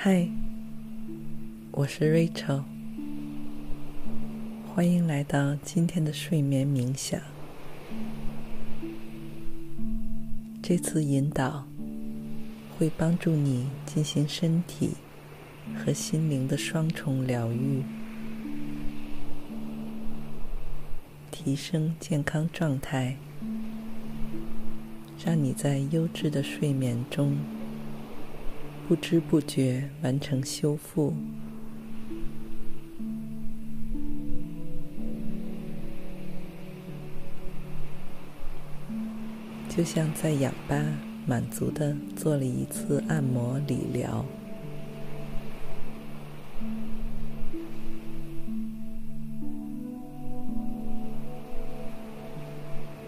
嗨，我是 Rachel，欢迎来到今天的睡眠冥想。这次引导会帮助你进行身体和心灵的双重疗愈，提升健康状态，让你在优质的睡眠中。不知不觉完成修复，就像在氧吧满足的做了一次按摩理疗。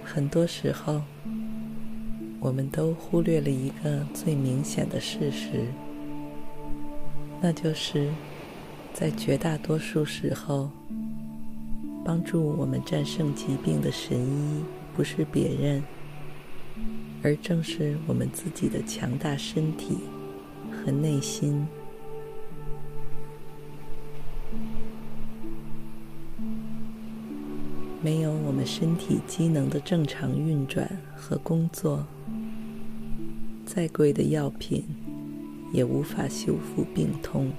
很多时候。我们都忽略了一个最明显的事实，那就是，在绝大多数时候，帮助我们战胜疾病的神医不是别人，而正是我们自己的强大身体和内心。没有我们身体机能的正常运转和工作，再贵的药品也无法修复病痛。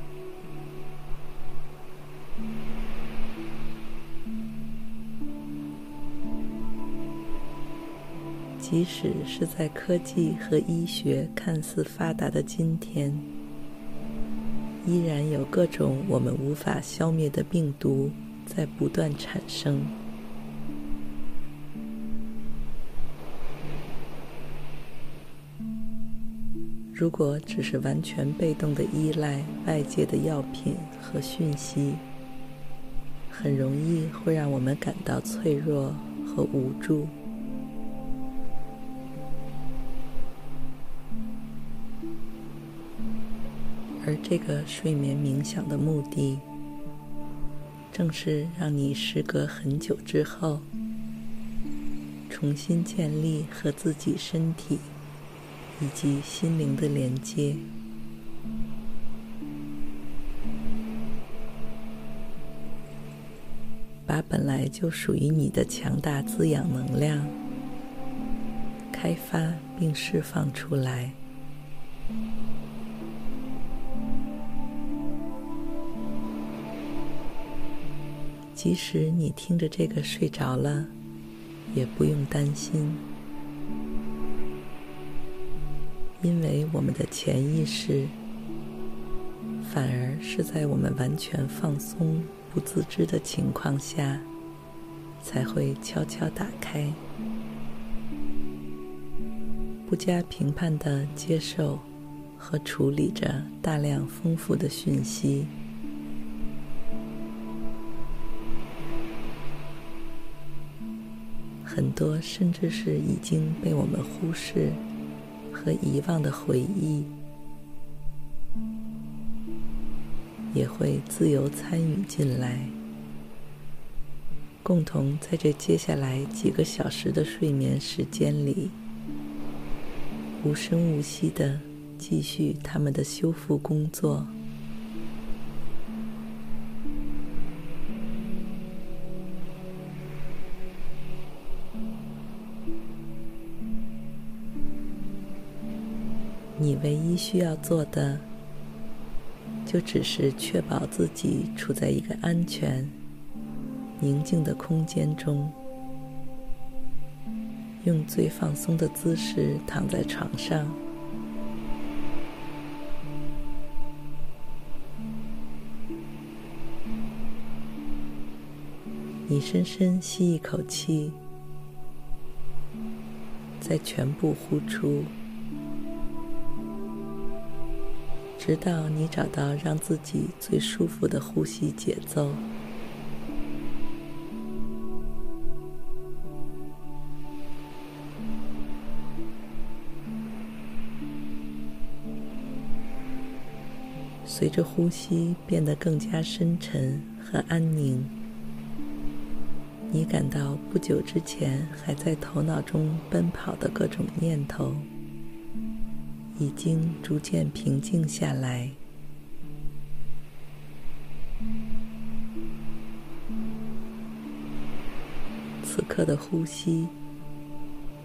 即使是在科技和医学看似发达的今天，依然有各种我们无法消灭的病毒在不断产生。如果只是完全被动的依赖外界的药品和讯息，很容易会让我们感到脆弱和无助。而这个睡眠冥想的目的，正是让你时隔很久之后，重新建立和自己身体。以及心灵的连接，把本来就属于你的强大滋养能量开发并释放出来。即使你听着这个睡着了，也不用担心。因为我们的潜意识，反而是在我们完全放松、不自知的情况下，才会悄悄打开，不加评判的接受和处理着大量丰富的讯息，很多甚至是已经被我们忽视。和遗忘的回忆，也会自由参与进来，共同在这接下来几个小时的睡眠时间里，无声无息的继续他们的修复工作。你唯一需要做的，就只是确保自己处在一个安全、宁静的空间中，用最放松的姿势躺在床上。你深深吸一口气，再全部呼出。直到你找到让自己最舒服的呼吸节奏。随着呼吸变得更加深沉和安宁，你感到不久之前还在头脑中奔跑的各种念头，已经逐渐平静下来。此刻的呼吸，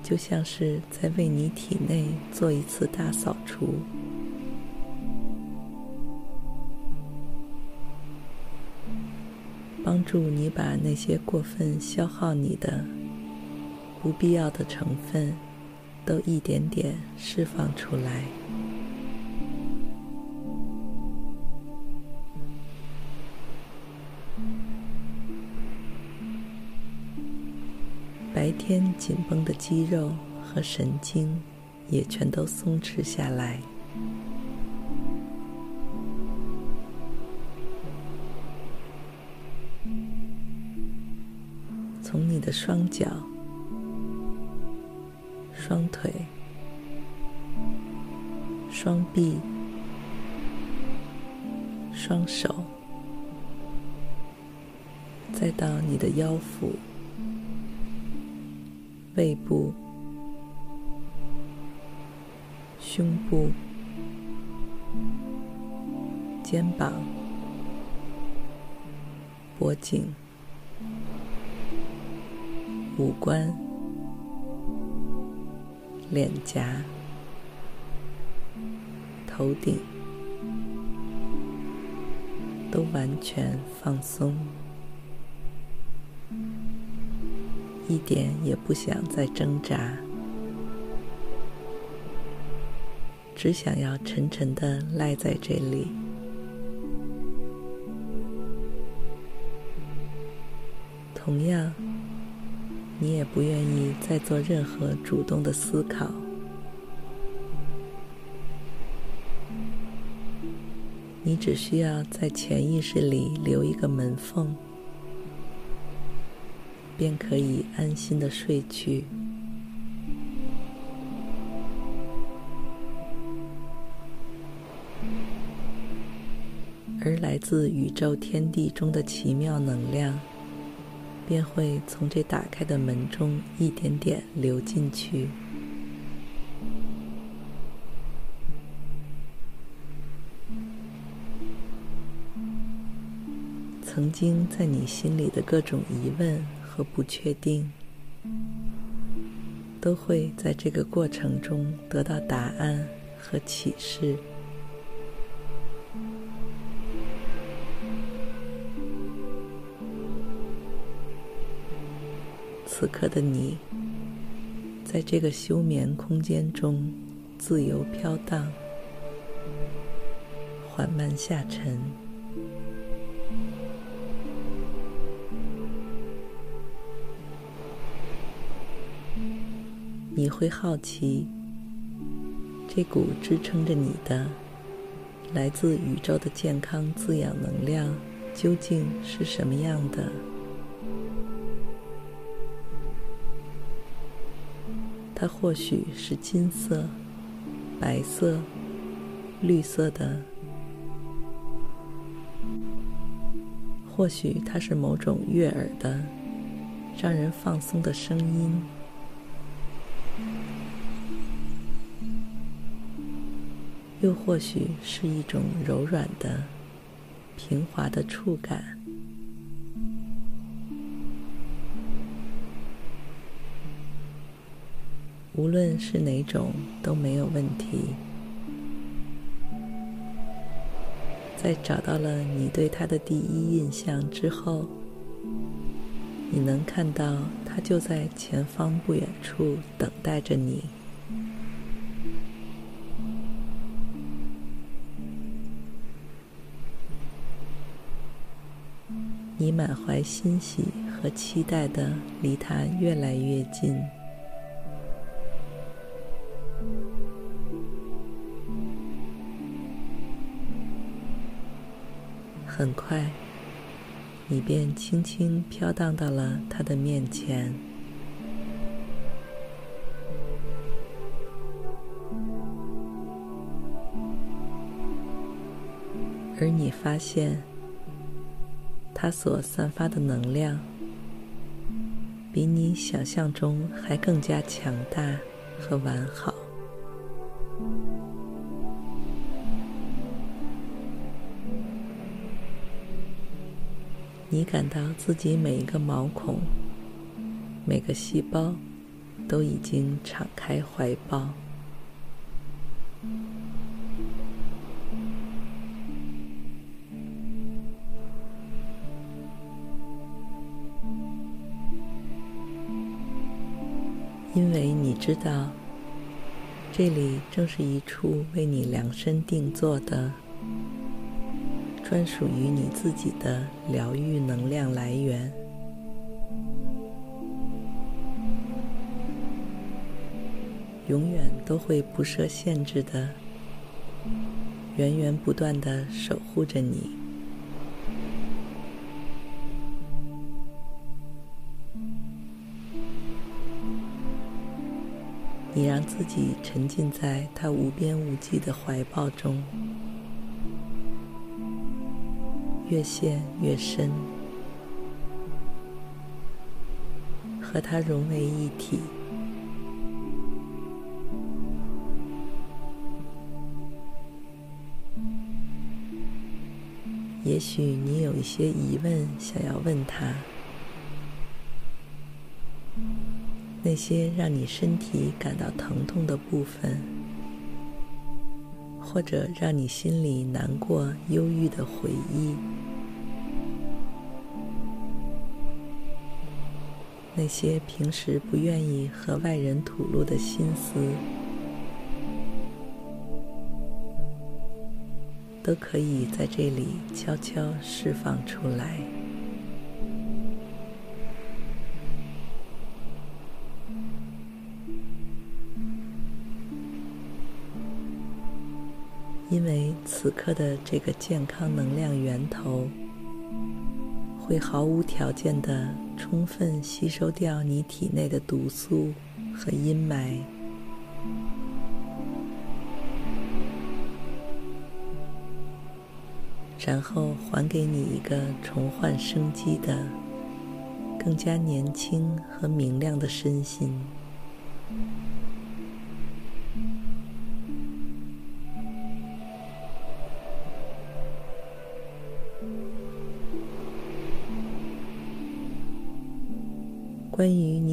就像是在为你体内做一次大扫除。帮助你把那些过分消耗你的、不必要的成分，都一点点释放出来。白天紧绷的肌肉和神经也全都松弛下来。从你的双脚、双腿、双臂、双手，再到你的腰腹、背部、胸部、肩膀、脖颈。五官、脸颊、头顶都完全放松，一点也不想再挣扎，只想要沉沉的赖在这里。同样。你也不愿意再做任何主动的思考，你只需要在潜意识里留一个门缝，便可以安心的睡去。而来自宇宙天地中的奇妙能量。便会从这打开的门中一点点流进去。曾经在你心里的各种疑问和不确定，都会在这个过程中得到答案和启示。此刻的你，在这个休眠空间中自由飘荡，缓慢下沉。你会好奇，这股支撑着你的、来自宇宙的健康滋养能量究竟是什么样的？或许是金色、白色、绿色的，或许它是某种悦耳的、让人放松的声音，又或许是一种柔软的、平滑的触感。无论是哪种都没有问题。在找到了你对他的第一印象之后，你能看到他就在前方不远处等待着你。你满怀欣喜和期待的离他越来越近。很快，你便轻轻飘荡到了他的面前，而你发现，他所散发的能量，比你想象中还更加强大和完好。你感到自己每一个毛孔、每个细胞都已经敞开怀抱，因为你知道，这里正是一处为你量身定做的。专属于你自己的疗愈能量来源，永远都会不设限制的，源源不断的守护着你。你让自己沉浸在他无边无际的怀抱中。越陷越深，和它融为一体。也许你有一些疑问想要问他，那些让你身体感到疼痛的部分。或者让你心里难过、忧郁的回忆，那些平时不愿意和外人吐露的心思，都可以在这里悄悄释放出来。因为此刻的这个健康能量源头，会毫无条件的充分吸收掉你体内的毒素和阴霾，然后还给你一个重焕生机的、更加年轻和明亮的身心。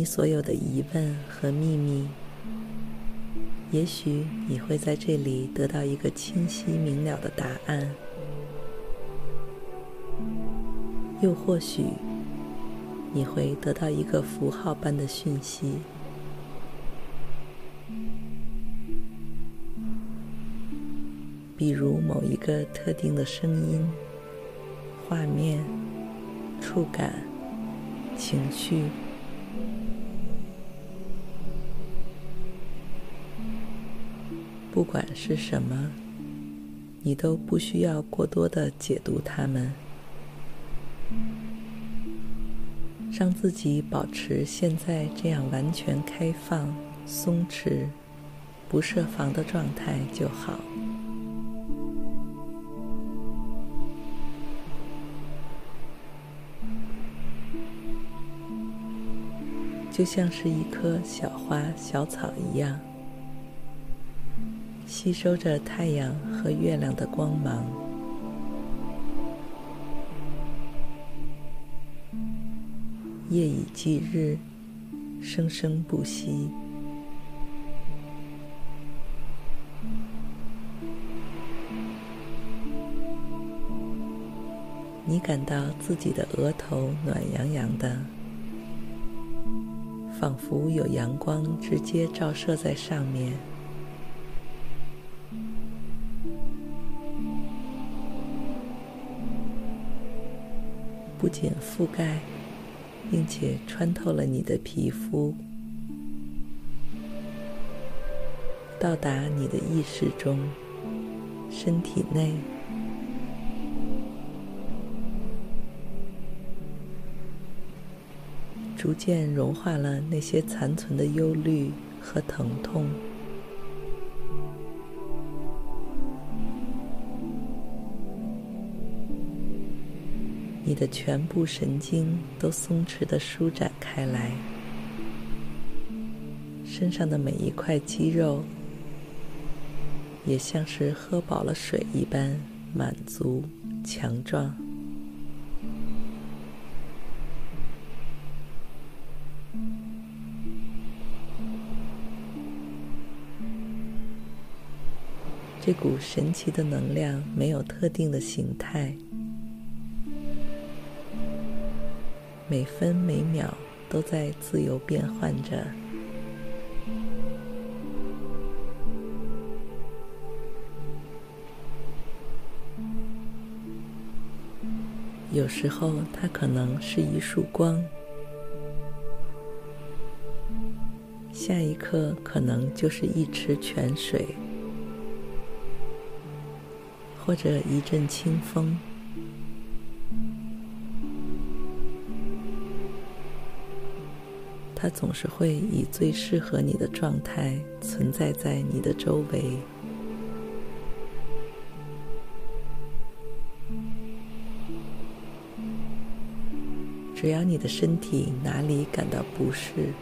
所有的疑问和秘密，也许你会在这里得到一个清晰明了的答案，又或许你会得到一个符号般的讯息，比如某一个特定的声音、画面、触感、情绪。不管是什么，你都不需要过多的解读它们，让自己保持现在这样完全开放、松弛、不设防的状态就好。就像是一棵小花、小草一样。吸收着太阳和月亮的光芒，夜以继日，生生不息。你感到自己的额头暖洋洋的，仿佛有阳光直接照射在上面。不仅覆盖并且穿透了你的皮肤到达你的意识中身体内逐渐融化了那些残存的忧虑和疼痛。你的全部神经都松弛的舒展开来，身上的每一块肌肉也像是喝饱了水一般满足、强壮。这股神奇的能量没有特定的形态。每分每秒都在自由变换着，有时候它可能是一束光，下一刻可能就是一池泉水，或者一阵清风。它总是会以最适合你的状态存在在你的周围。只要你的身体哪里感到不适，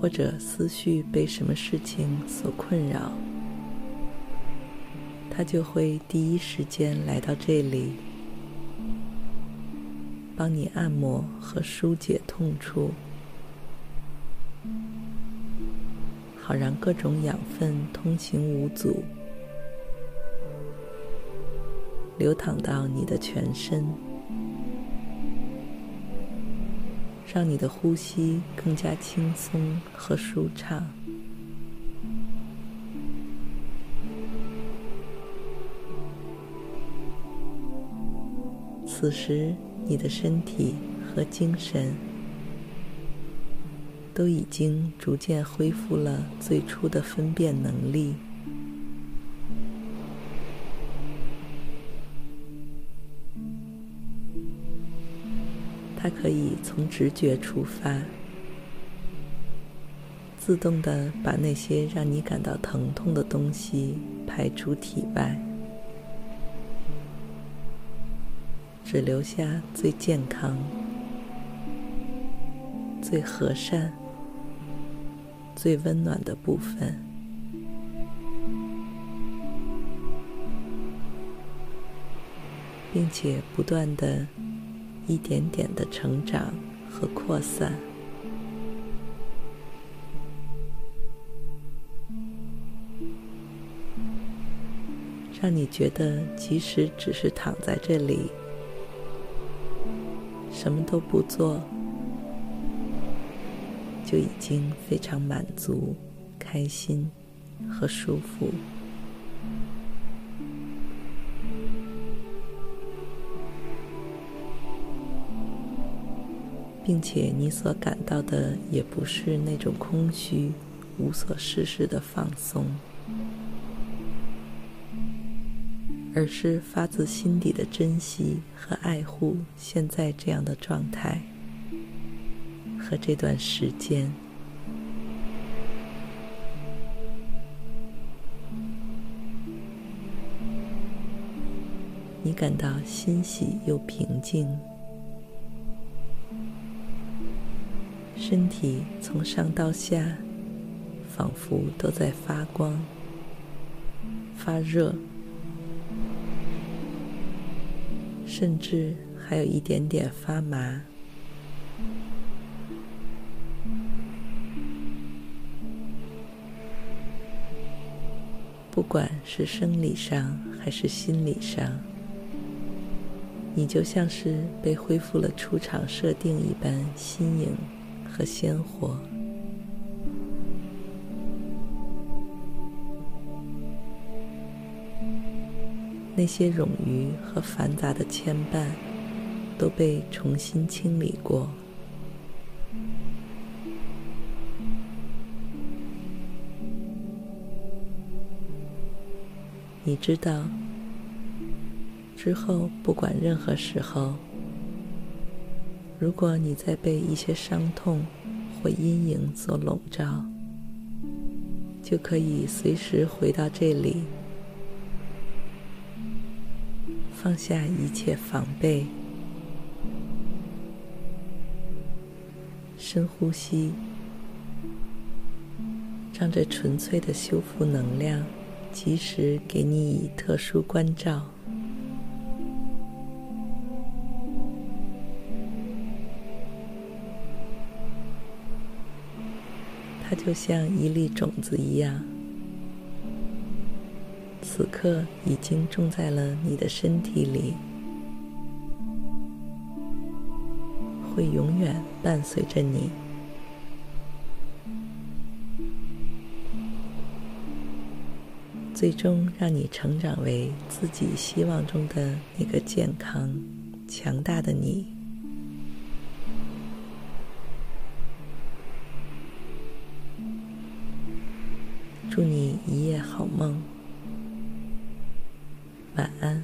或者思绪被什么事情所困扰，它就会第一时间来到这里。帮你按摩和疏解痛处，好让各种养分通行无阻，流淌到你的全身，让你的呼吸更加轻松和舒畅。此时，你的身体和精神都已经逐渐恢复了最初的分辨能力。它可以从直觉出发，自动地把那些让你感到疼痛的东西排出体外。只留下最健康、最和善、最温暖的部分，并且不断的、一点点的成长和扩散，让你觉得，即使只是躺在这里。什么都不做，就已经非常满足、开心和舒服，并且你所感到的也不是那种空虚、无所事事的放松。而是发自心底的珍惜和爱护现在这样的状态和这段时间。你感到欣喜又平静，身体从上到下仿佛都在发光、发热。甚至还有一点点发麻。不管是生理上还是心理上，你就像是被恢复了出厂设定一般新颖和鲜活。那些冗余和繁杂的牵绊都被重新清理过。你知道，之后不管任何时候，如果你在被一些伤痛或阴影所笼罩，就可以随时回到这里，放下一切防备，深呼吸，让这纯粹的修复能量。及时给你以特殊关照。它就像一粒种子一样，此刻已经种在了你的身体里，会永远伴随着你，最终让你成长为自己希望中的那个健康、强大的你。祝你一夜好梦，晚安。